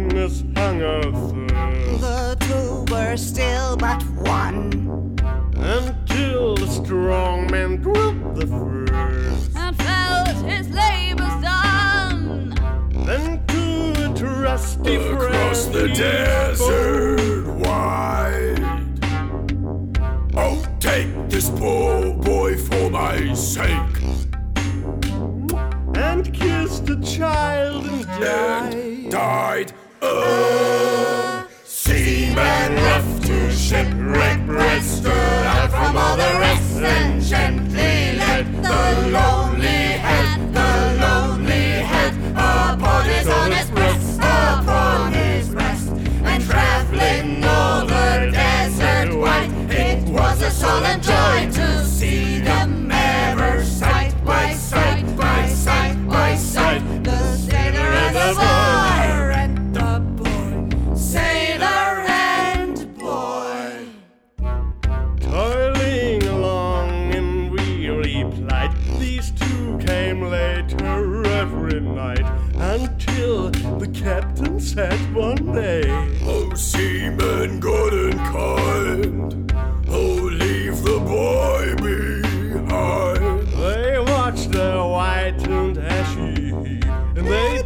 darkness hangeth The two were still but one. Until the strong man dropped the first. And felt his labor's done. Then to a trusty Across friend the desert spoke. wide. Oh, take this poor boy for my sake and kissed a child and died. And died. Uh, captain said one day, Oh, seamen good and kind, oh, leave the boy behind. They watched the whitened ashy, and they